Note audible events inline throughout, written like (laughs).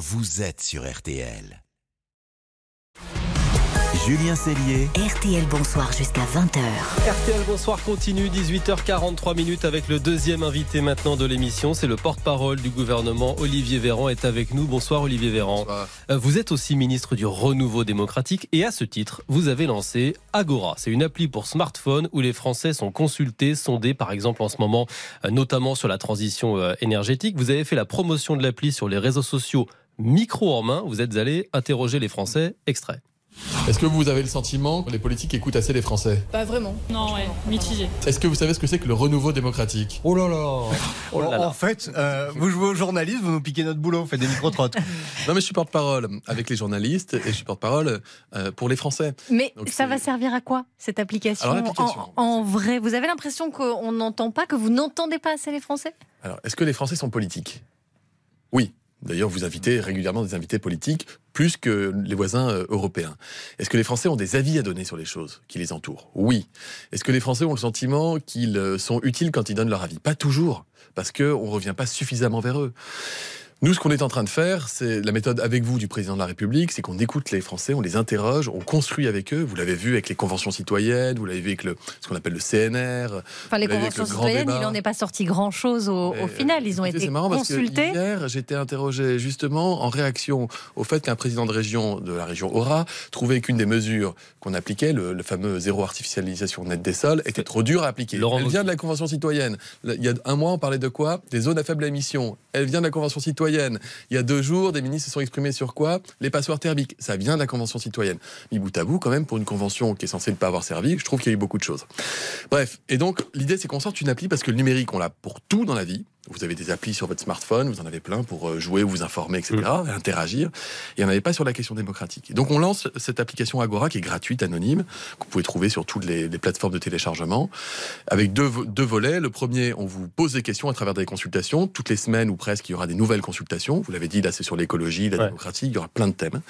vous êtes sur RTL. Julien Cellier. RTL Bonsoir jusqu'à 20h. RTL Bonsoir continue, 18h43 minutes avec le deuxième invité maintenant de l'émission. C'est le porte-parole du gouvernement, Olivier Véran, est avec nous. Bonsoir Olivier Véran. Euh, vous êtes aussi ministre du Renouveau démocratique et à ce titre, vous avez lancé Agora. C'est une appli pour smartphone où les Français sont consultés, sondés par exemple en ce moment, euh, notamment sur la transition euh, énergétique. Vous avez fait la promotion de l'appli sur les réseaux sociaux micro en main. Vous êtes allé interroger les Français. Extrait. Est-ce que vous avez le sentiment que les politiques écoutent assez les Français? Pas vraiment. Non, ouais, mitigé. Est-ce que vous savez ce que c'est que le renouveau démocratique? Oh là là, Oh là là. En fait, euh, vous jouez aux journalistes, vous nous piquez notre boulot, vous faites des micro-trottes. (laughs) Non mais je suis porte-parole avec les journalistes et je suis porte-parole euh, pour les Français. Mais Donc ça va servir à quoi cette application, Alors, en, en vrai Vous avez l'impression qu'on n'entend pas, que vous n'entendez pas assez les Français? Alors, est-ce que les Français sont politiques? Oui. D'ailleurs, vous invitez régulièrement des invités politiques, plus que les voisins euh, européens. Est-ce que les Français ont des avis à donner sur les choses qui les entourent? Oui. Est-ce que les Français ont le sentiment qu'ils euh, sont utiles quand ils donnent leur avis? Pas toujours, parce qu'on ne revient pas suffisamment vers eux. Nous, ce qu'on est en train de faire, c'est la méthode avec vous du président de la République, c'est qu'on écoute les Français, on les interroge, on construit avec eux. Vous l'avez vu avec les conventions citoyennes, vous l'avez vu avec le, ce qu'on appelle le CNR. Enfin, les conventions le citoyennes, débat. il n'en est pas sorti grand-chose au, final. Ils ont écoutez, été c'est marrant parce que consultés. hier, j'étais interrogé justement en réaction au fait qu'un président de région de la région Aura trouvait qu'une des mesures qu'on appliquait, le, le fameux zéro artificialisation nette des sols, était trop dure à appliquer. Laurent Elle vient de la Convention citoyenne. Il y a un mois, on parlait de quoi? Des zones à faible émission. Elle vient de la Convention citoyenne. Il y a deux jours, des ministres se sont exprimés sur quoi? Les passoires thermiques. Ça vient de la Convention citoyenne. Mis bout à bout, quand même, pour une convention qui est censée ne pas avoir servi, je trouve qu'il y a eu beaucoup de choses. Bref, et donc l'idée c'est qu'on sorte une appli parce que le numérique, on l'a pour tout dans la vie. Vous avez des applis sur votre smartphone, vous en avez plein pour euh, jouer, vous informer, etc., interagir. Et il n'y en avait pas sur la question démocratique. Et donc on lance cette application Agora qui est gratuite, anonyme, que vous pouvez trouver sur toutes les, les plateformes de téléchargement, avec deux, deux volets. Le premier, on vous pose des questions à travers des consultations. Toutes les semaines ou presque, il y aura des nouvelles consultations. Vous l'avez dit, là c'est sur l'écologie, la Ouais. démocratie, il y aura plein de thèmes.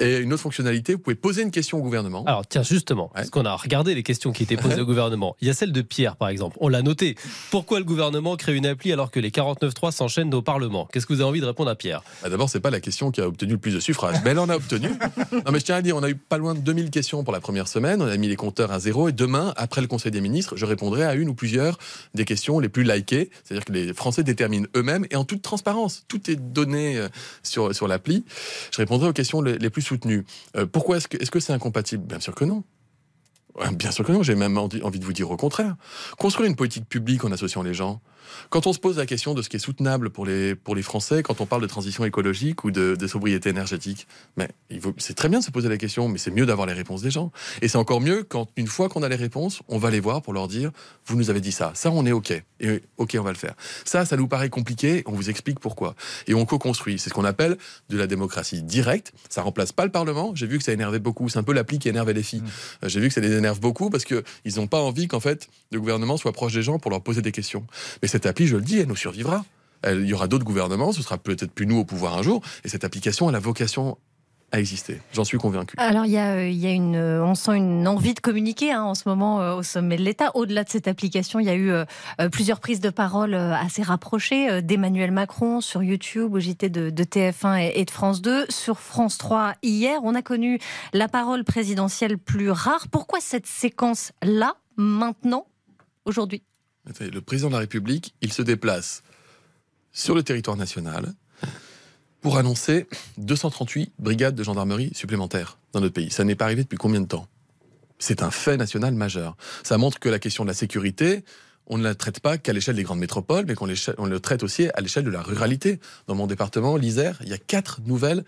Et une autre fonctionnalité, vous pouvez poser une question au gouvernement. Alors tiens, justement, Ouais. parce qu'on a regardé les questions qui étaient posées (laughs) au gouvernement. Il y a celle de Pierre, par exemple. On l'a noté. Pourquoi le gouvernement crée une appli alors que les 49.3 s'enchaînent au Parlement Qu'est-ce que vous avez envie de répondre à Pierre? Bah, D'abord, c'est pas la question qui a obtenu le plus de suffrages, mais elle en a obtenu. Non, mais je tiens à dire, on a eu pas loin de 2000 questions pour la première semaine. On a mis les compteurs à zéro. Et demain, après le Conseil des ministres, je répondrai à une ou plusieurs des questions les plus likées. C'est-à-dire que les Français déterminent eux-mêmes et en toute transparence. Tout est donné euh, sur, sur l'appli. Je répondrai aux questions les, plus soutenues. Euh, pourquoi est-ce que est-ce que c'est incompatible? Bien sûr que non. Ouais, Bien sûr que non, j'ai même envie de vous dire au contraire. Construire une politique publique en associant les gens. Quand on se pose la question de ce qui est soutenable pour les, pour les Français, quand on parle de transition écologique ou de, de sobriété énergétique, mais c'est très bien de se poser la question, mais c'est mieux d'avoir les réponses des gens. Et c'est encore mieux quand, une fois qu'on a les réponses, on va les voir pour leur dire, vous nous avez dit ça, ça on est OK, et OK on va le faire. Ça, ça nous paraît compliqué, on vous explique pourquoi. Et on co-construit, c'est ce qu'on appelle de la démocratie directe, ça remplace pas le Parlement, j'ai vu que ça énervait beaucoup, c'est un peu l'appli qui énerve les filles. Euh, J'ai vu que ça les beaucoup parce qu'ils n'ont pas envie qu'en fait le gouvernement soit proche des gens pour leur poser des questions. Mais cette appli, je le dis, elle nous survivra. Il y aura d'autres gouvernements, ce sera peut-être plus nous au pouvoir un jour, et cette application, a vocation à exister. J'en suis convaincu. Alors, il y a, euh, il y a une, euh, on sent une envie de communiquer hein, en ce moment euh, au sommet de l'État. Au-delà de cette application, il y a eu euh, plusieurs prises de parole euh, assez rapprochées d'Emmanuel Macron sur YouTube, au JT de, de TF1 et, et de France 2. Sur France 3, hier, on a connu la parole présidentielle plus rare. Pourquoi cette séquence-là, maintenant, aujourd'hui? Le président de la République, il se déplace sur le territoire national pour annoncer 238 brigades de gendarmerie supplémentaires dans notre pays. Ça n'est pas arrivé depuis combien de temps? C'est un fait national majeur. Ça montre que la question de la sécurité, on ne la traite pas qu'à l'échelle des grandes métropoles, mais qu'on le traite aussi à l'échelle de la ruralité. Dans mon département, l'Isère, il y a quatre nouvelles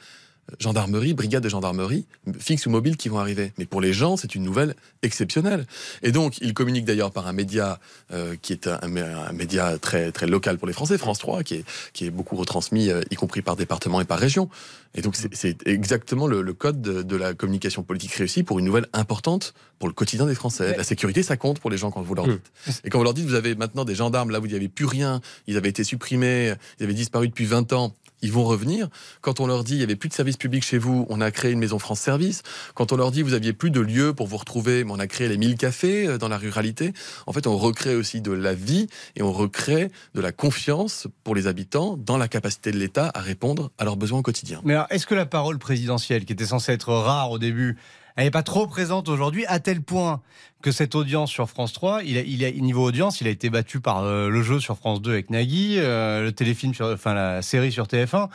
gendarmeries, brigades de gendarmerie, fixes ou mobiles, qui vont arriver. Mais pour les gens, c'est une nouvelle exceptionnelle. Et donc, il communique d'ailleurs par un média euh, qui est un, un média très, très local pour les Français, France 3, qui est, qui est beaucoup retransmis, euh, y compris par département et par région. Et donc, c'est- exactement le, le code de, de la communication politique réussie pour une nouvelle importante pour le quotidien des Français. La sécurité, ça compte pour les gens quand vous leur Hmm. dites. Et quand vous leur dites, vous avez maintenant des gendarmes, là, vous n'y avez plus rien, ils avaient été supprimés, ils avaient disparu depuis 20 ans. Ils vont revenir. Quand on leur dit il y avait plus de services publics chez vous, on a créé une maison France Service. Quand on leur dit vous aviez plus de lieux pour vous retrouver, mais on a créé les 1000 cafés euh, dans la ruralité. En fait, on recrée aussi de la vie et on recrée de la confiance pour les habitants dans la capacité de l'État à répondre à leurs besoins au quotidien. Mais alors, est-ce que la parole présidentielle, qui était censée être rare au début, elle n'est pas trop présente aujourd'hui, à tel point que cette audience sur France 3, il a, il a, niveau audience, il a été battu par euh, le jeu sur France 2 avec Nagui, euh, le téléfilm, sur, enfin la série sur TF1.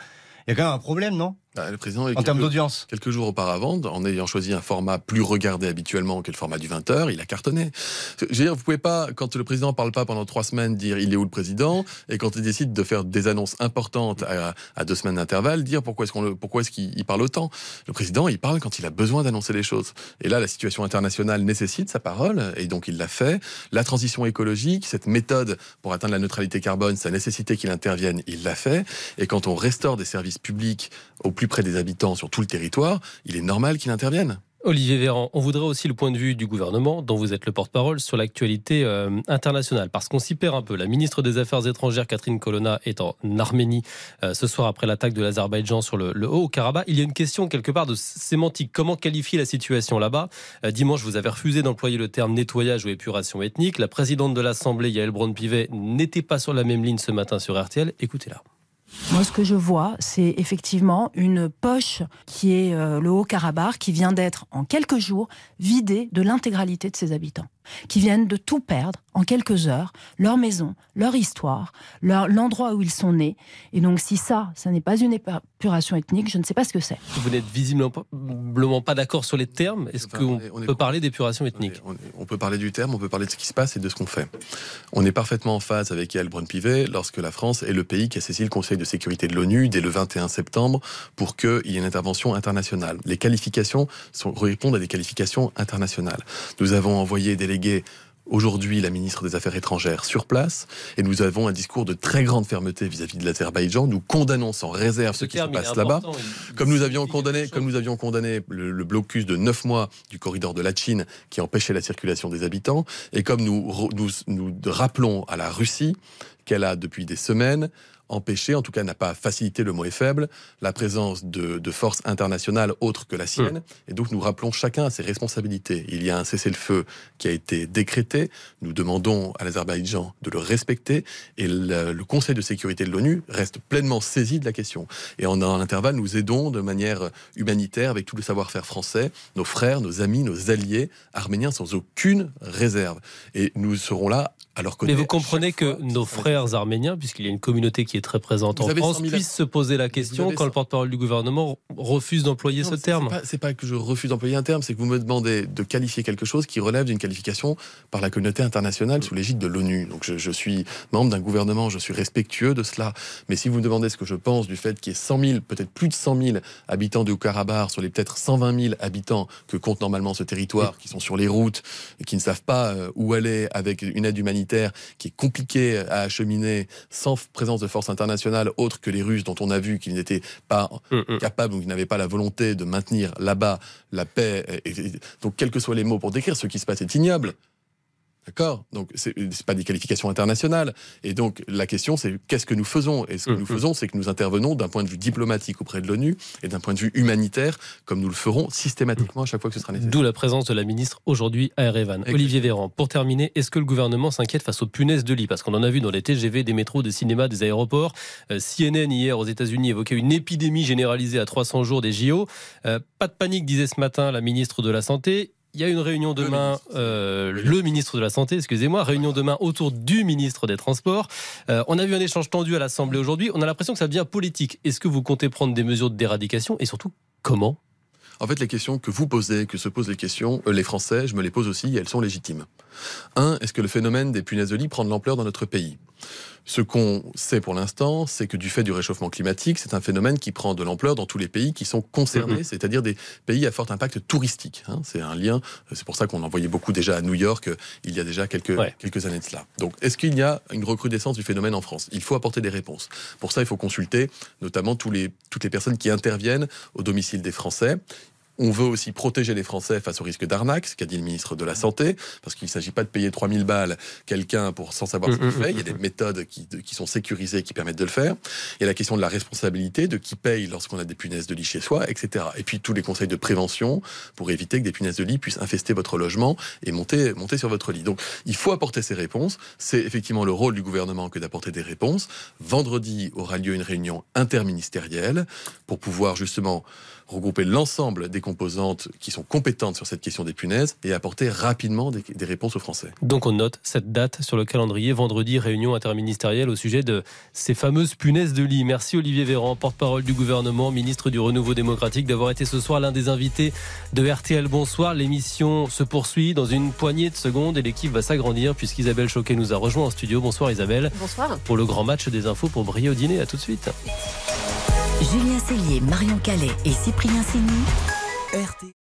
Il y a quand même un problème, non? Bah, le président, en termes d'audience Quelques jours auparavant, en ayant choisi un format plus regardé habituellement que le format du 20h, il a cartonné. Je veux dire, vous pouvez pas, quand le président parle pas pendant trois semaines, dire il est où le président, et quand il décide de faire des annonces importantes à, deux semaines d'intervalle, dire pourquoi est-ce qu'on pourquoi est-ce qu'il parle autant. Le président, il parle quand il a besoin d'annoncer les choses. Et là, la situation internationale nécessite sa parole, et donc il l'a fait. La transition écologique, cette méthode pour atteindre la neutralité carbone, ça nécessitait qu'il intervienne, il l'a fait. Et quand on restaure des services publics au plus près des habitants sur tout le territoire, il est normal qu'il intervienne. Olivier Véran, on voudrait aussi le point de vue du gouvernement, dont vous êtes le porte-parole, sur l'actualité euh, internationale, parce qu'on s'y perd un peu. La ministre des Affaires étrangères, Catherine Colonna, est en Arménie euh, ce soir après l'attaque de l'Azerbaïdjan sur le, Haut-Karabakh. Il y a une question quelque part de sémantique. Comment qualifier la situation là-bas? Euh, Dimanche, vous avez refusé d'employer le terme nettoyage ou épuration ethnique. La présidente de l'Assemblée, Yael Braun-Pivet, n'était pas sur la même ligne ce matin sur RTL. Écoutez-la. Moi, ce que je vois, c'est effectivement une poche qui est euh, le Haut-Karabakh, qui vient d'être en quelques jours vidée de l'intégralité de ses habitants qui viennent de tout perdre en quelques heures, leur maison, leur histoire, l'endroit où ils sont nés. Et donc si ça, ça n'est pas une épuration ethnique, je ne sais pas ce que c'est. Vous n'êtes visiblement pas d'accord sur les termes. Est-ce qu'on peut parler d'épuration ethnique on, peut parler du terme, on peut parler de ce qui se passe et de ce qu'on fait. On est parfaitement en phase avec Yael Brun-Pivet lorsque la France est le pays qui a saisi le Conseil de sécurité de l'ONU dès le 21 septembre pour qu'il y ait une intervention internationale. Les qualifications sont, répondent à des qualifications internationales. Nous avons envoyé des aujourd'hui la ministre des Affaires étrangères sur place et nous avons un discours de très grande fermeté vis-à-vis de l'Azerbaïdjan. Nous condamnons sans réserve ce, qui se passe là-bas. Comme nous avions condamné, comme nous avions condamné le, blocus de neuf mois du corridor de la Chine qui empêchait la circulation des habitants et comme nous, nous, nous rappelons à la Russie qu'elle a depuis des semaines empêcher, en tout cas n'a pas facilité, le mot est faible, la présence de, forces internationales autres que la sienne. Hmm. Et donc nous rappelons chacun à ses responsabilités. Il y a un cessez-le-feu qui a été décrété. Nous demandons à l'Azerbaïdjan de le respecter. Et le, Conseil de sécurité de l'ONU reste pleinement saisi de la question. Et en, en intervalle, nous aidons de manière humanitaire avec tout le savoir-faire français, nos frères, nos amis, nos alliés arméniens sans aucune réserve. Et nous serons là à leur côté. Mais vous comprenez que nos frères arméniens, puisqu'il y a une communauté qui est très présente en France puisse se poser la question quand le porte-parole du gouvernement refuse d'employer ce terme. C'est pas, pas que je refuse d'employer un terme, c'est que vous me demandez de qualifier quelque chose qui relève d'une qualification par la communauté internationale sous l'égide de l'ONU. Donc je, suis membre d'un gouvernement, je suis respectueux de cela. Mais si vous me demandez ce que je pense du fait qu'il y ait 100 000, peut-être plus de 100 000 habitants du Haut-Karabakh sur les peut-être 120 000 habitants que compte normalement ce territoire, qui sont sur les routes et qui ne savent pas euh, où aller avec une aide humanitaire qui est compliquée à acheminer sans présence de forces internationales autres que les Russes, dont on a vu qu'ils n'étaient pas mm, mm. capables ou qu'ils n'avaient pas la volonté de maintenir là-bas la paix. donc, quels que soient les mots pour décrire ce qui se passe est ignoble. D'accord Donc, ce n'est pas des qualifications internationales. Et donc, la question, c'est qu'est-ce que nous faisons? Et ce que nous mm-hmm. faisons, c'est que nous intervenons d'un point de vue diplomatique auprès de l'ONU et d'un point de vue humanitaire, comme nous le ferons systématiquement à chaque fois que ce sera nécessaire. D'où la présence de la ministre aujourd'hui à Erevan. Olivier Véran, pour terminer, est-ce que le gouvernement s'inquiète face aux punaises de lit? Parce qu'on en a vu dans les TGV, des métros, des cinémas, des aéroports. Euh, CNN, hier, aux États-Unis, évoquait une épidémie généralisée à 300 jours des JO. Euh, pas de panique, disait ce matin la ministre de la Santé. Il y a une réunion demain, euh, le ministre de la Santé, excusez-moi, réunion demain autour du ministre des Transports. Euh, on a vu un échange tendu à l'Assemblée aujourd'hui. On a l'impression que ça devient politique. Est-ce que vous comptez prendre des mesures d'éradication et surtout comment? En fait, les questions que vous posez, que se posent les questions, euh, les Français, je me les pose aussi, et elles sont légitimes. Un, est-ce que le phénomène des punaises de lit prend de l'ampleur dans notre pays? Ce qu'on sait pour l'instant, c'est que du fait du réchauffement climatique, c'est un phénomène qui prend de l'ampleur dans tous les pays qui sont concernés, c'est-à-dire des pays à fort impact touristique. Hein. C'est un lien, c'est pour ça qu'on envoyait beaucoup déjà à New York euh, il y a déjà quelques, quelques années de cela. Donc, est-ce qu'il y a une recrudescence du phénomène en France? Il faut apporter des réponses. Pour ça, il faut consulter notamment tous les, toutes les personnes qui interviennent au domicile des Français On veut aussi protéger les Français face au risque d'arnaque, ce qu'a dit le ministre de la Santé, parce qu'il ne s'agit pas de payer 3000 balles quelqu'un pour sans savoir ce qu'il fait. Il y a des méthodes qui, qui, sont sécurisées qui permettent de le faire. Il y a la question de la responsabilité, de qui paye lorsqu'on a des punaises de lit chez soi, etc. Et puis tous les conseils de prévention pour éviter que des punaises de lit puissent infester votre logement et monter, monter sur votre lit. Donc il faut apporter ces réponses. C'est effectivement le rôle du gouvernement que d'apporter des réponses. Vendredi aura lieu une réunion interministérielle pour pouvoir justement regrouper l'ensemble des composantes qui sont compétentes sur cette question des punaises et apporter rapidement des, réponses aux Français. Donc on note cette date sur le calendrier, vendredi, réunion interministérielle au sujet de ces fameuses punaises de lit. Merci Olivier Véran, porte-parole du gouvernement, ministre du Renouveau démocratique, d'avoir été ce soir l'un des invités de RTL. Bonsoir, l'émission se poursuit dans une poignée de secondes et l'équipe va s'agrandir puisqu'Isabelle Choquet nous a rejoint en studio. Bonsoir Isabelle. Bonsoir. Pour le grand match des infos pour briller au dîner. À tout de suite. Julien Cellier, Marion Calais et Cyprien Signy. RT.